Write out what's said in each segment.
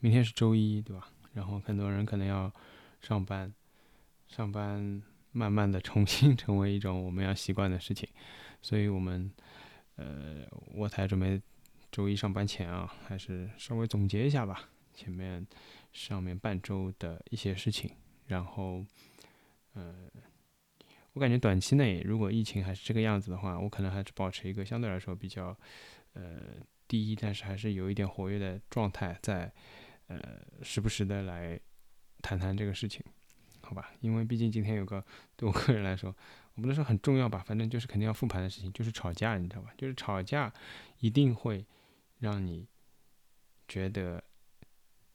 明天是周一，对吧？然后很多人可能要上班，上班慢慢的重新成为一种我们要习惯的事情，所以我们呃，我才准备周一上班前啊，还是稍微总结一下吧，前面上面半周的一些事情，然后呃。我感觉短期内，如果疫情还是这个样子的话，我可能还是保持一个相对来说比较，呃，低，但是还是有一点活跃的状态，在，呃，时不时的来谈谈这个事情，好吧？因为毕竟今天有个对我个人来说，我不能说很重要吧，反正就是肯定要复盘的事情，就是吵架，你知道吧？就是吵架一定会让你觉得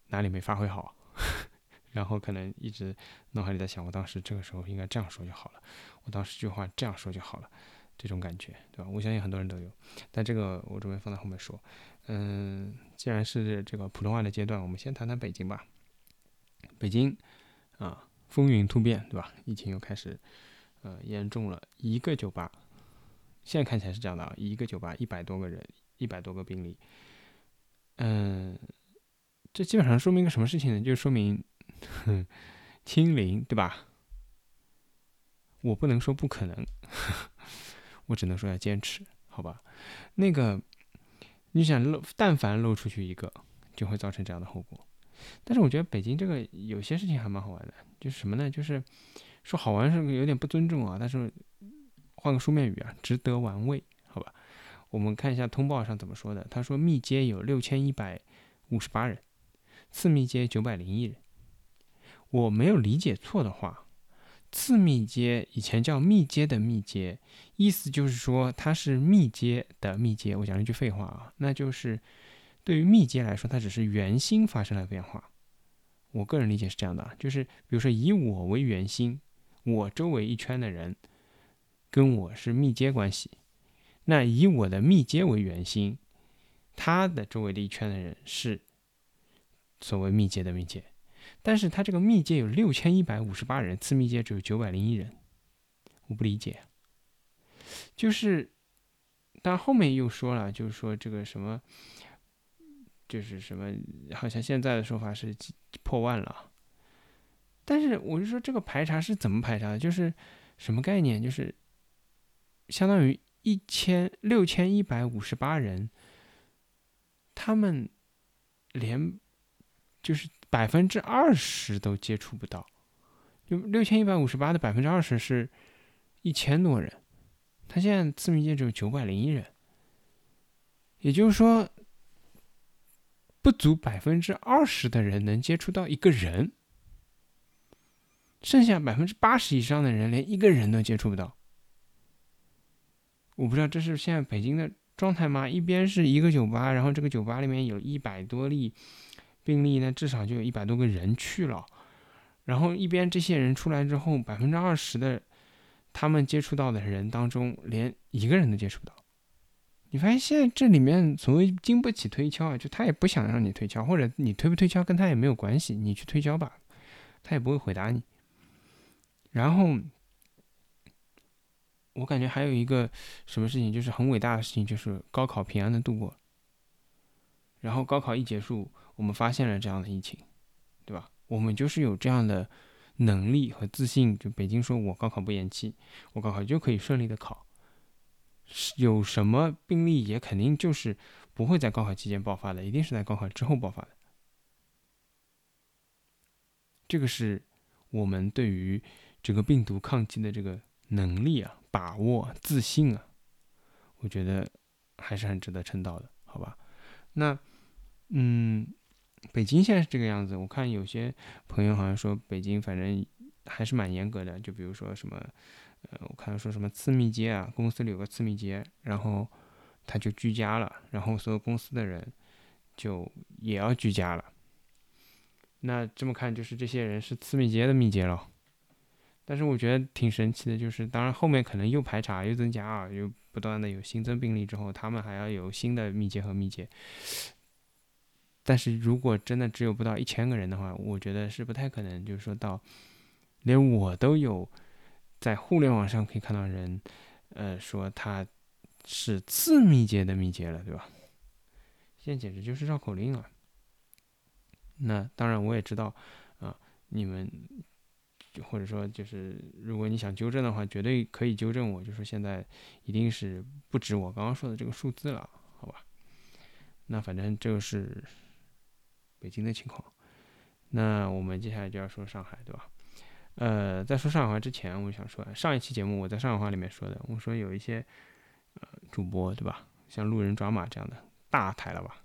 哪里没发挥好。然后可能一直脑海里在想，我当时这个时候应该这样说就好了，我当时这句话这样说就好了，这种感觉，对吧？我相信很多人都有，但这个我准备放在后面说。嗯，既然是这个普通话的阶段，我们先谈谈北京吧。北京啊，风云突变，对吧？疫情又开始呃严重了，一个酒吧，现在看起来是这样的啊，一个酒吧一百多个人，一百多个病例。嗯，这基本上说明一个什么事情呢？就说明。哼，清零对吧？我不能说不可能，我只能说要坚持，好吧？那个，你想漏，但凡漏出去一个，就会造成这样的后果。但是我觉得北京这个有些事情还蛮好玩的，就是什么呢？就是说好玩是有点不尊重啊，但是换个书面语啊，值得玩味，好吧？我们看一下通报上怎么说的。他说密接有六千一百五十八人，次密接九百零一人。我没有理解错的话，次密接以前叫密接的密接，意思就是说它是密接的密接。我讲了一句废话啊，那就是对于密接来说，它只是圆心发生了变化。我个人理解是这样的，就是比如说以我为圆心，我周围一圈的人跟我是密接关系，那以我的密接为圆心，他的周围的一圈的人是所谓密接的密接。但是他这个密接有六千一百五十八人，次密接只有九百零一人，我不理解。就是，但后面又说了，就是说这个什么，就是什么，好像现在的说法是破万了。但是我就说这个排查是怎么排查的？就是什么概念？就是相当于一千六千一百五十八人，他们连就是。百分之二十都接触不到，就六千一百五十八的百分之二十是一千多人，他现在次密接只有九百零一人，也就是说，不足百分之二十的人能接触到一个人，剩下百分之八十以上的人连一个人都接触不到。我不知道这是现在北京的状态吗？一边是一个酒吧，然后这个酒吧里面有一百多例。病例呢，至少就有一百多个人去了，然后一边这些人出来之后，百分之二十的他们接触到的人当中，连一个人都接触不到。你发现现在这里面所谓经不起推敲啊，就他也不想让你推敲，或者你推不推敲跟他也没有关系，你去推敲吧，他也不会回答你。然后我感觉还有一个什么事情，就是很伟大的事情，就是高考平安的度过。然后高考一结束。我们发现了这样的疫情，对吧？我们就是有这样的能力和自信。就北京说，我高考不延期，我高考就可以顺利的考。有什么病例也肯定就是不会在高考期间爆发的，一定是在高考之后爆发的。这个是我们对于这个病毒抗击的这个能力啊、把握、自信啊，我觉得还是很值得称道的，好吧？那，嗯。北京现在是这个样子，我看有些朋友好像说北京反正还是蛮严格的，就比如说什么，呃，我看说什么次密接啊，公司里有个次密接，然后他就居家了，然后所有公司的人就也要居家了。那这么看就是这些人是次密接的密接了，但是我觉得挺神奇的，就是当然后面可能又排查又增加啊，又不断的有新增病例之后，他们还要有新的密接和密接。但是如果真的只有不到一千个人的话，我觉得是不太可能，就是说到连我都有在互联网上可以看到人，呃，说他是次密接的密接了，对吧？现在简直就是绕口令啊。那当然我也知道，啊，你们或者说就是如果你想纠正的话，绝对可以纠正我，就说现在一定是不止我刚刚说的这个数字了，好吧？那反正这个是北京的情况。那我们接下来就要说上海，对吧？呃，在说上海话之前，我想说，上一期节目我在上海话里面说的，我说有一些呃主播，对吧？像路人抓马这样的大台了吧？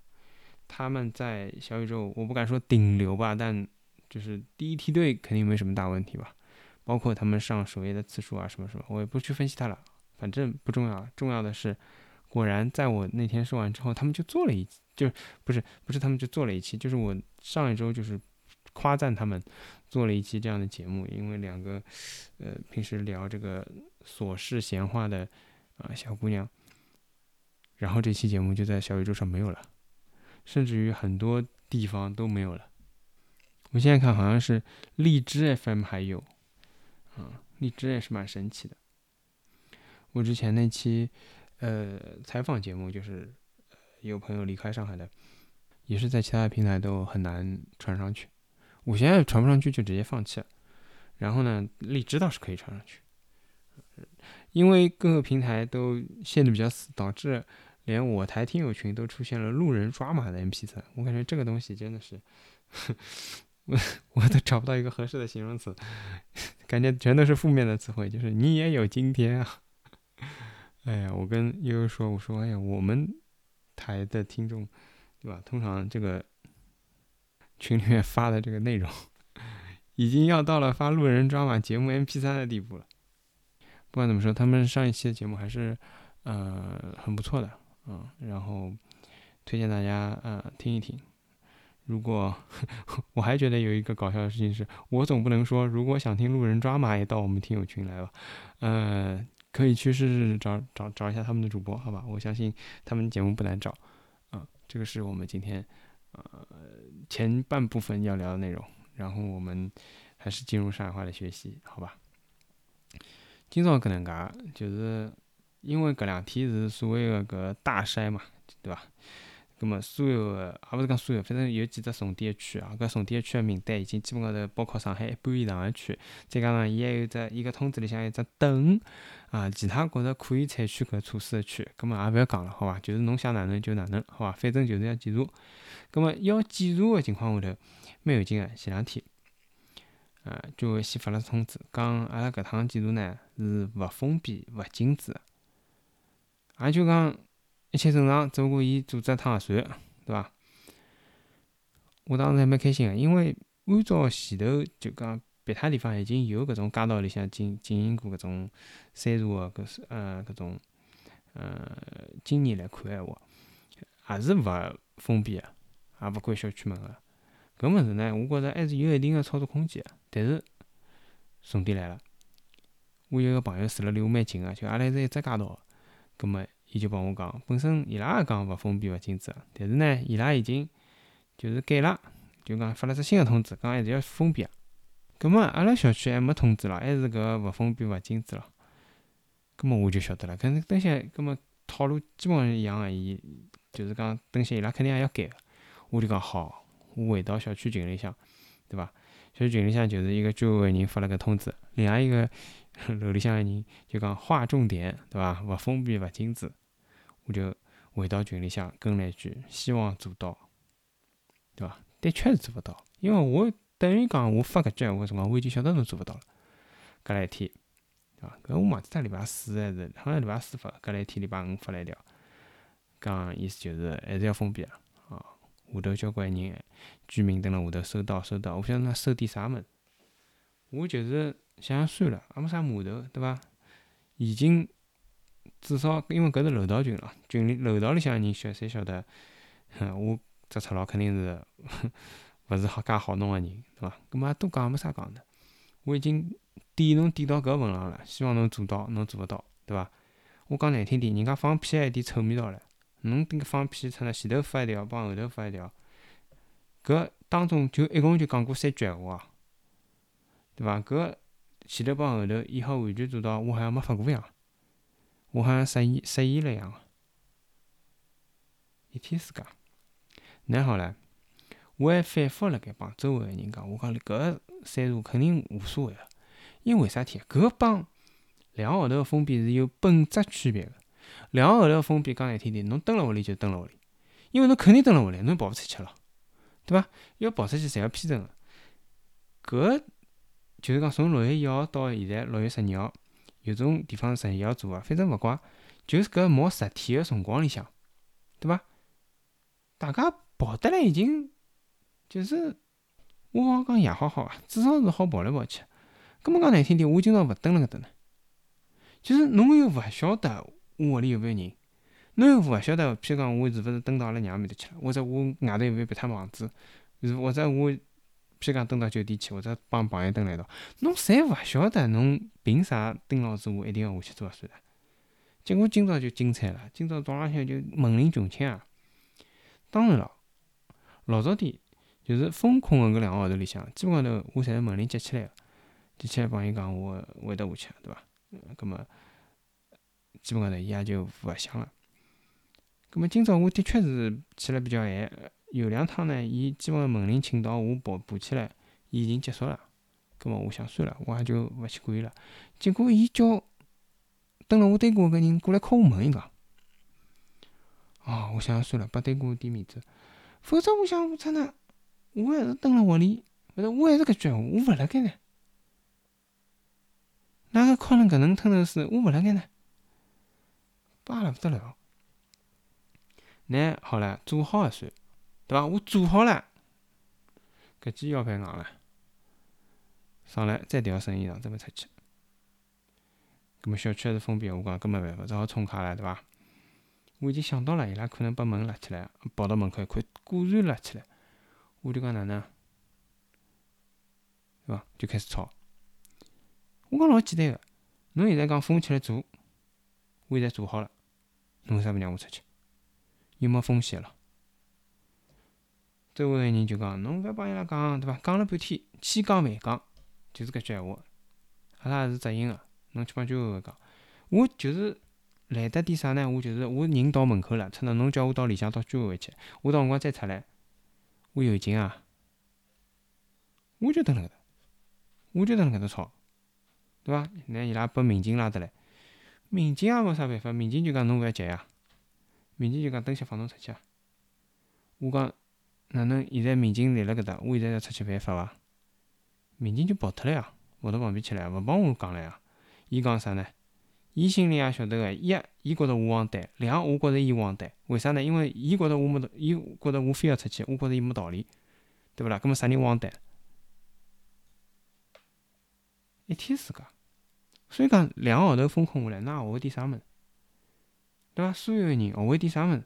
他们在小宇宙，我不敢说顶流吧，但就是第一梯队肯定没什么大问题吧。包括他们上首页的次数啊，什么什么，我也不去分析它了，反正不重要。重要的是，果然在我那天说完之后，他们就做了一，就不是不是他们就做了一期，就是我上一周就是夸赞他们做了一期这样的节目，因为两个呃平时聊这个琐事闲话的啊小姑娘，然后这期节目就在小宇宙上没有了。甚至于很多地方都没有了。我现在看好像是荔枝 FM 还有，啊，荔枝也是蛮神奇的。我之前那期呃采访节目，就是有朋友离开上海的，也是在其他的平台都很难传上去。我现在传不上去就直接放弃了。然后呢，荔枝倒是可以传上去，因为各个平台都限的比较死，导致。连我台听友群都出现了路人抓马的 MP3，我感觉这个东西真的是，我我都找不到一个合适的形容词，感觉全都是负面的词汇，就是你也有今天啊！哎呀，我跟悠悠说，我说哎呀，我们台的听众，对吧？通常这个 群里面发的这个内容，已经要到了发路人抓马节目 MP3 的地步了。不管怎么说，他们上一期的节目还是呃很不错的。嗯，然后推荐大家呃听一听。如果 我还觉得有一个搞笑的事情是，我总不能说如果想听路人抓马也到我们听友群来吧。呃，可以去试试找找找一下他们的主播，好吧？我相信他们节目不难找。啊，这个是我们今天呃前半部分要聊的内容。然后我们还是进入上海话的学习，好吧？今早可能介就是。因为搿两天是所谓的搿大筛嘛，对吧？葛末所有个，也勿是讲所有，反正有几只重点区啊。搿重点区的名单已经基本高头包括上海一半以上的区，再加上伊还有只伊个通知里向有只等啊，其他觉着可以采取搿措施的区，葛末也勿要讲了，好伐？就是侬想哪能就哪能，好伐？反正就是要检查。葛末要检查的情况下头，蛮有劲个。前两天，啊，居委会先发了通知，讲阿拉搿趟检查呢是勿封闭、勿禁止。也就讲一切正常，只不过伊组织趟核酸，对伐？我当时还蛮开心个，因为按照前头就讲别他地方已经有搿种街道里向进进行过搿种筛查个搿呃搿种呃经验来看闲话，也是勿封闭个，也勿关小区门个。搿物事呢，我觉着还是有一定个操作空间个。但是重点来了，我有个朋友住了离我蛮近个，就阿拉是一只街道。葛末，伊就帮我讲，本身伊拉也讲勿封闭勿禁止，但是呢，伊拉已经就是改了，就讲发了只新个通知，讲还是要封闭。葛末阿拉小区还没通知了，还是搿勿封闭勿禁止了。葛末我就晓得了，搿能等歇，葛末套路基本上一样个，伊就是讲等歇伊拉肯定也要改个。我就讲好，我回到小区群里向，对伐？小区群里向就是一个居委会人发了个通知，另外一个。楼里向个人就讲划重点，对伐？勿封闭勿禁止，我就回到群里向跟了一句，希望做到，对伐？的确是做勿到，因为我等于讲我发搿句闲话辰光，我已经晓得侬做勿到了。隔了一天，对伐？搿我忘记脱礼拜四还是好像礼拜四发，隔了一天礼拜五发了一条，讲意思就是还是要封闭啊。啊，下头交关人居民蹲辣下头收到收到，我晓得㑚收点啥物事，我就是。想想算了，也没啥码头，对伐？已经至少因为搿是楼道群了，群里楼道里向人晓侪晓得，我只出佬肯定是 勿是好介好弄个人，对伐？搿么多讲没啥讲的。我已经点侬点到搿份上了，希望侬做到，侬做勿到，对伐？我讲难听点，人家放屁还点臭味道唻，侬迭个放屁出来，前头发一条，帮后头发一条，搿当中就一共就讲过三句闲话，对伐？搿前头帮后头，伊好完全做到，我好像没发过样，我好像失言失言了一样，一天世界，那好唻，我还反复辣盖帮周围个人讲，我讲搿个岁数肯定无所谓个，因为为啥体？搿帮两个号头个封闭是有本质区别个。两个号头个封闭讲难听点，侬蹲辣屋里就蹲辣屋里，因为侬肯定蹲辣屋里，侬跑勿出去了，对伐？要跑出去，侪要批准个。搿就是讲从六月一号到现在六月十二号，有种地方十二号做个，反正勿怪，就是搿毛十天个辰光里向，对伐？大家跑得来已经，就是我好讲也好好啊，至少是好跑来跑去。搿么讲难听点，我今朝勿蹲辣搿搭呢，就是侬又勿晓得我屋里有勿有人，侬又勿晓得，譬如讲我是勿是蹲到阿拉娘面搭去了，或者我外头有勿有别脱房子，是或者我。譬如讲蹲到酒店去，或者帮朋友蹲辣一道，侬侪勿晓得，侬凭啥丁老子我一定要下去做核酸的？结果今朝就精彩了，今朝早浪向就门铃穷响啊！当然了，老早点就是封控个搿两个号头里向，基本高头我侪是门铃接起来个，接起来帮伊讲我会得下去，对伐？搿么基本高头伊也就勿响了。搿么今朝我的确是起来比较晚。有两趟呢，伊基本门铃请到我爬爬起来，伊已经结束了。葛末我想算了，我也就勿去管伊了。结果伊叫蹲辣我对过个人过来敲我门，伊讲，哦，我想算了，拨对过点面子。否则我想，我操呢，我还是蹲辣屋里，勿是我还是搿句闲话，我勿辣盖呢。哪个敲成搿能吞头水，我勿辣盖呢，巴了勿得了。那好了，做好了算。对伐？我做好了，搿记腰板硬了，上来再调身衣裳，准备出去。搿么小区还是封闭，我讲搿没办法，只好充卡了，对伐？我已经想到了，伊拉可能把门拉起来，跑到门口一看，果然拉起来。我就讲哪能？对伐？就开始吵。我讲老简单个，侬现在讲封起来做，我现在做好了，侬为啥勿让我出去？有没风险了？周围个人就讲，侬勿要帮伊拉讲，对伐？讲了半天，千讲万讲，就是搿句闲话。阿拉也是执行个，侬去帮居委会讲。我就是来得点啥呢？我就是我人到门口了，出来侬叫我到里向到居委会去，我到辰光再出来，我有劲啊！我就蹲辣搿搭，我就蹲辣搿搭吵，对伐？那伊拉拨民警拉得来，民警也没啥办法，民警就讲侬勿要急呀，民警就讲等歇放侬出去啊。我讲。哪能现在民警立辣搿搭，我现在要出去犯法伐？民警就跑脱了呀，跑到旁边去了，勿帮我讲了呀。伊讲啥呢？伊心里也晓得个，一，伊觉着我荒诞；两，我觉着伊荒诞。为啥呢？因为伊觉着我没道，伊觉着我非要出去，我觉着伊没道理，对勿啦？搿么啥人荒诞？一天世界。所以讲两个号头封控下来，㑚学会点啥物事？对伐？所有个人学会点啥物事？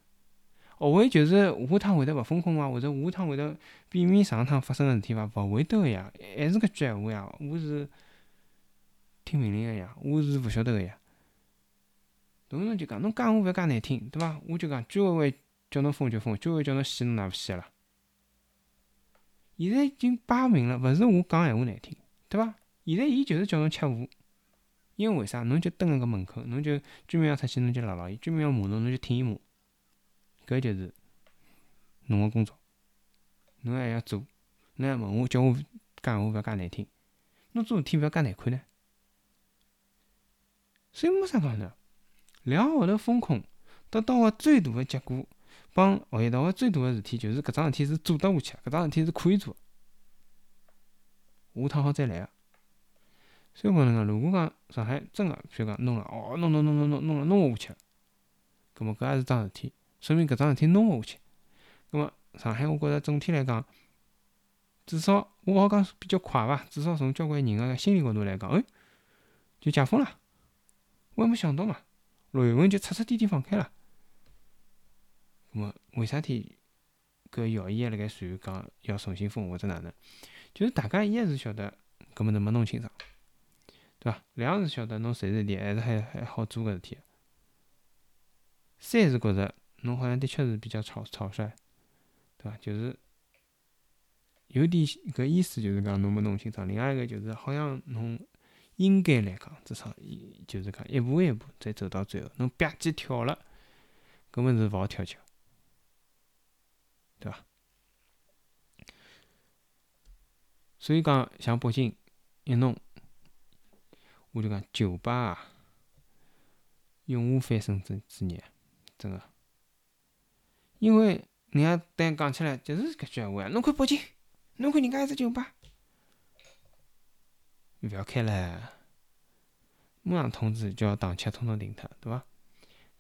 学会就是下趟会得勿封控伐？或者下趟会得避免上趟发生个事体伐？勿会得个呀，还是搿句闲话呀。我是听命令个呀，我是勿晓得个呀。侬侬就讲，侬讲话勿要介难听，对伐？我就讲居委会叫侬封就封，居委会叫侬死侬哪勿死啦？现在已经摆明了，勿是我讲闲话难听，对伐？现在伊就是叫侬吃糊，因为为啥？侬就蹲辣搿门口，侬就居民要出去，侬就唠唠伊；居民要骂侬，侬就听伊骂。搿就是侬个工作，侬还要做，侬还问我叫我讲闲话勿要介难听，侬做事体勿要介难看呢？所以没啥讲的，两个号头风控得到个最大个结果，帮学习到个最大个事体就是搿桩事体是做得下去，搿桩事体是可以做，下趟好再来个。所以我能讲，如果讲上海真个，譬如讲弄了，哦，弄弄弄弄弄弄了弄勿下去，搿么搿也是桩事体。说明搿桩事体弄勿下去。葛末上海，我觉着总体来讲，至少我好讲比较快伐。至少从交关人个心理角度来讲，哎，就解封了。我还没想到嘛，六月份就彻彻底底放开了。葛末为啥体搿谣言还辣盖传讲要重新封或者哪能？就是大家一是晓得搿么能没弄清爽，对伐？两是晓得侬随时点还是还还好做搿事体。三是觉着。侬好像的确是比较草草率，对伐？就是有点搿意思，就是讲侬没弄清爽。另外一个就是好像侬应该来讲，至少就是讲一步一步再走到最后，侬吧唧跳了，根本是勿好跳起，对伐？所以讲，像北京一弄，我就讲酒吧啊，永无翻身之之日，真个。因为人家等讲起来就是搿句闲话啊，侬看北京，侬看人家一只酒吧，勿要开了，马上通知叫档七统统停脱，对伐？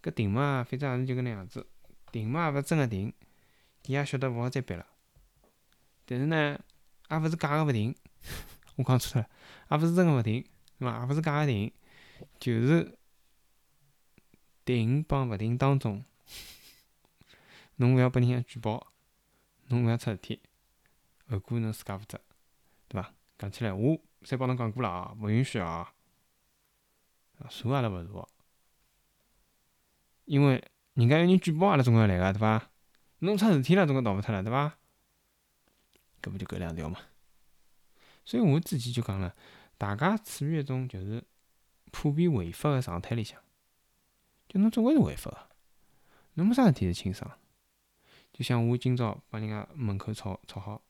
搿停嘛，反正也是就搿能样子，停嘛也勿是真个停，伊也晓得勿好再逼了。但是呢，也勿是假个勿停，我讲错了，也勿是真个勿停，对伐？也勿是假个停，就是停帮勿停当中，侬勿要拨人家举报，侬勿要出事体，后果侬自家负责，对伐？讲起来，我侪帮侬讲过了啊，勿允许啊，数阿拉勿数。因为人家有人举报阿拉，总归要来个，对伐？侬出事体了，总归逃勿脱了，对伐？搿勿就搿两条嘛。所以我之前就讲了，大家处于一种就是普遍违法个状态里向，就侬总归是违法个，侬没啥事体是轻伤。就像我今朝帮人家门口吵吵好，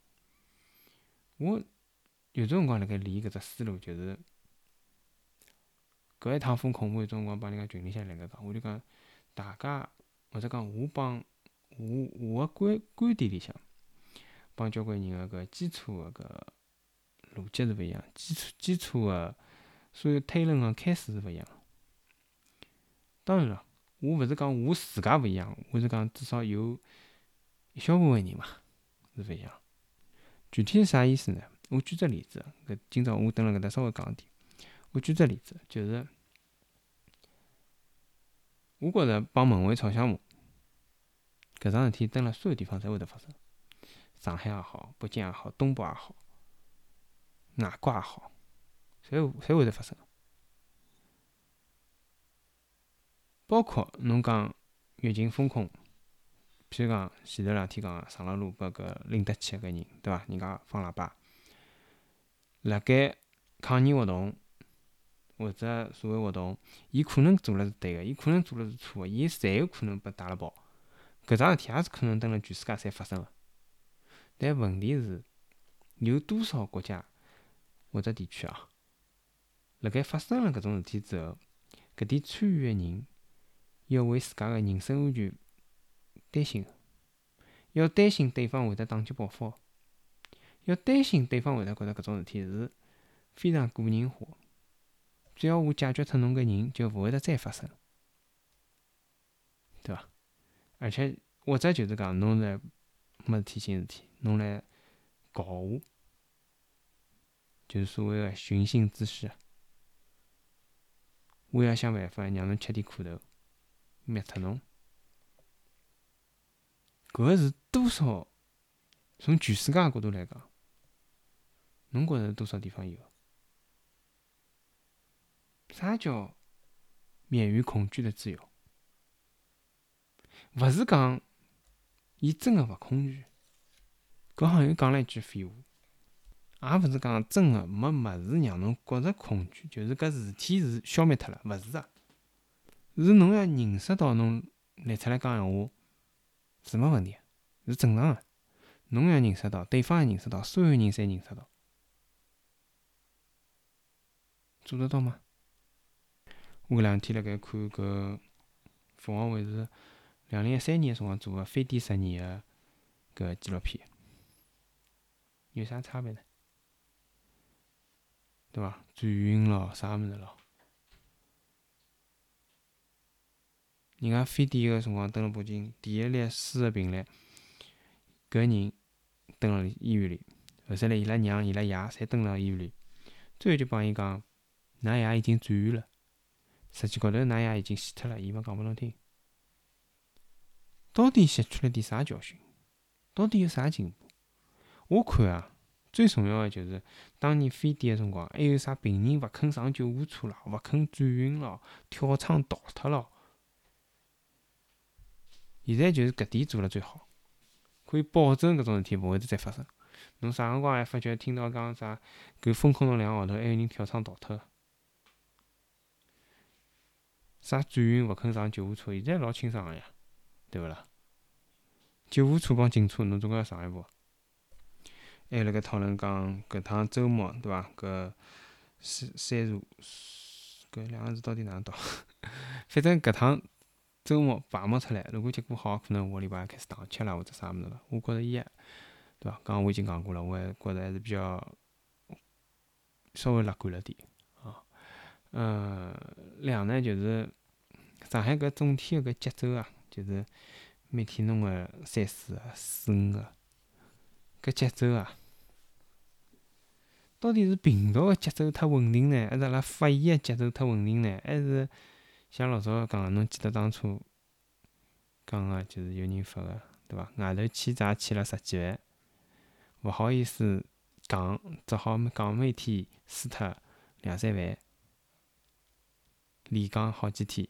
我有种辰光辣盖理搿只思路，就是搿一趟风控，我有种辰光帮人家群里向辣盖讲，我就讲。大家或者讲我帮我我个观观点里向，帮交关人个搿基础个搿逻辑是勿一样，基础基础个所有推论个开始是勿一样。当然了，我勿是讲我自家勿一样，我是讲至少有一小部分人嘛是勿一样。具体是啥意思呢？我举只例子，搿今朝我蹲辣搿搭稍微讲点。我举只例子，就是。我觉着帮门卫吵相骂，搿桩事体蹲辣所有地方侪会得发生。上海也好，北京也好，东北也好，外国也好，侪侪会得发生。包括侬讲疫情封控，譬如讲前头两天讲上了路拨搿拎得起搿人，对伐？人家放喇叭，辣盖抗议活动。或者社会活动，伊可能做了是对个，伊可能做了是错个，伊侪有可能被带了跑。搿桩事体也是可能蹲辣全世界侪发生个。但问题是，有多少国家或者地区啊，辣盖发生了搿种事体之后，搿点参与个人要为自家个人身安全担心个，要担心对方会得打击报复，要担心对方会得觉着搿种事体是非常个人化。只要我解决脱侬搿人，就勿会得再发生，对伐？而且或者就是讲，侬来没事体寻事体，侬来搞我，就是所谓个寻衅滋事，我要想办法让侬吃点苦头，灭脱侬。搿是多少？从全世界角度来讲，侬觉着多少地方有？啥叫免于恐惧的自由？勿是讲伊真个勿恐惧，搿好像又讲了一句废话。也勿是讲真个没物事让侬觉着恐惧，就是搿事体是消灭脱了，勿是啊？是侬要认识到侬立出来讲闲话是没问题，是正常个。侬要认识到，对方也认识到，所有人侪认识到，做得到吗？我搿两天辣盖看搿凤凰卫视两零一三年个辰光做个非典十年个搿纪录片，有啥差别呢？对伐？转运咯，啥物事咯？人家非典个辰光登了北京，第一例输个病例，搿人登了医院里，后头来伊拉娘、伊拉爷侪登了医院里，最后就帮伊讲，㑚爷已经转院了。实际高头，㑚爷已经死脱了，伊勿讲拨侬听。到底吸取了点啥教训？到底有啥进步？我看啊，最重要个就是当年非典个辰光，还有啥病人勿肯上救护车了，勿肯转运了，跳窗逃脱了。现在就是搿点做了最好，可以保证搿种事体勿会得再发生。侬啥辰光还发觉听到讲啥？搿封控了两个号头，还有人跳窗逃脱？啥转运勿肯上救护车？现在老清爽个呀，对勿啦？救护车帮警车，侬总归要上一步。还辣盖讨论讲搿趟周末对伐？搿三三茶搿两个字到底哪能读？反正搿趟周末排勿出来，如果结果好，可能下个礼拜开始打吃了或者啥物事了。我觉着伊，对伐？刚刚我已经讲过了，我还觉着还是比较稍微乐观了点啊。嗯，两呢就是上海搿总体个搿节奏啊，就是每天弄个三四个、四五个搿节奏啊。到底是病毒个节奏太稳定呢，还是阿拉发现个节奏太稳定呢？还是像老早讲个，侬记得当初讲个，就是有人发个，对伐？外头欠债欠了十几万，勿好意思讲，只好讲每天输脱两三万，连讲好几天。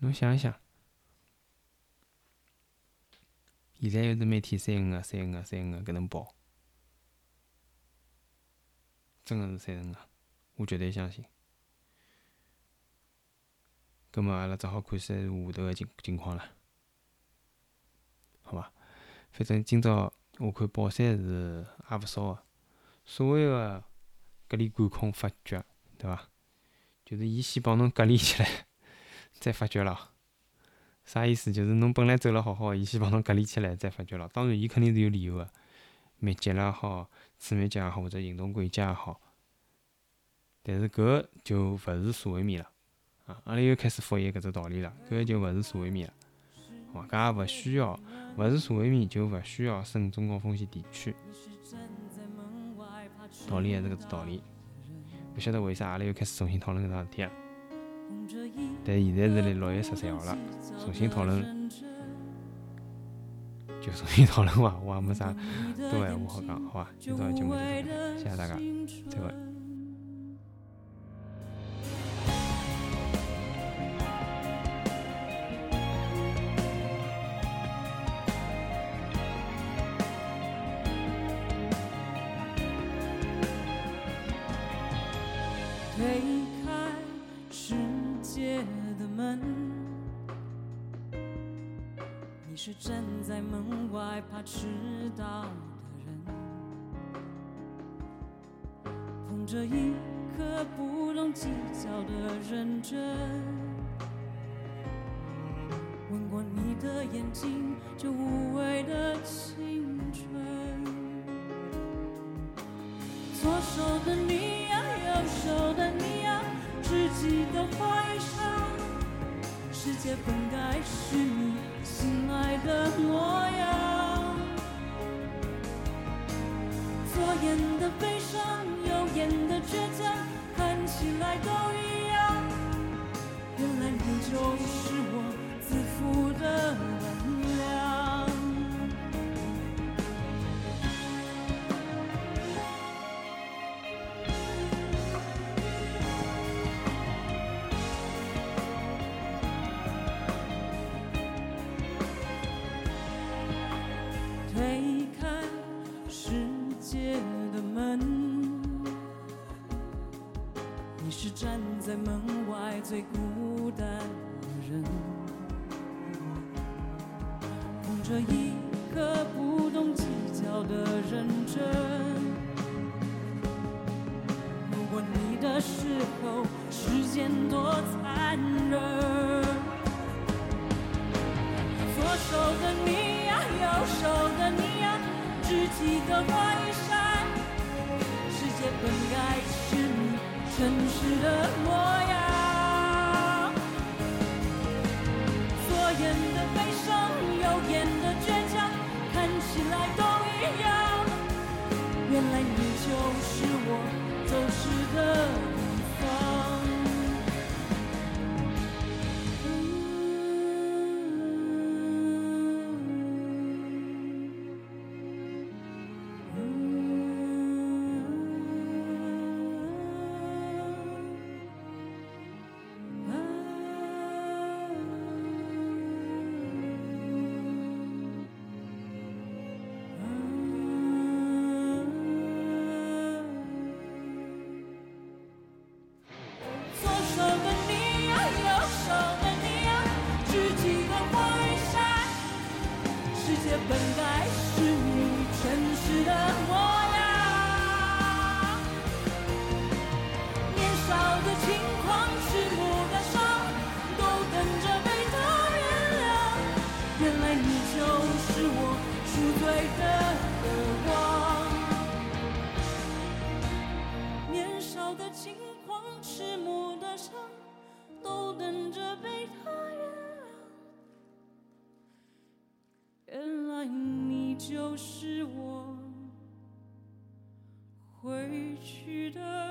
侬想一想，现在又是每天三五个、三五个、三五个搿能跑。真个是三五个，我绝对相信。葛末阿拉只好看三下头个情情况了，好伐？反正今朝我看宝山是也勿少个，所谓个隔离管控发觉，对伐？就是伊先帮侬隔离起来，再发觉了。啥意思？就是侬本来走了好好，伊先帮侬隔离起来，再发觉了。当然，伊肯定是有理由个，密集了也好。次密集也好，或者行动轨迹也好，但是搿就勿是社会面了啊！阿拉又开始复现搿只道理了，搿就勿是社会面了，好伐？搿也勿需要，勿是社会面就勿需要省中高风险地区，道理还是搿只道理。勿晓得为啥阿拉又开始重新讨论搿桩事体啊？但现在是辣六月十三号了，重新讨论。就重新讨论伐，我也没啥多闲话好讲，好伐？今朝节目就到这，谢谢大家，再会。颗不懂计较的认真。吻过你的眼睛，就无畏的青春。左手的你呀，右手的你呀，知己的怀上，世界本该是你。心爱的模样，左眼的悲伤，倔强，看起来都一样。原来你就是我自负的最孤单的人，捧着一原来你就是我走失的地方。离去的。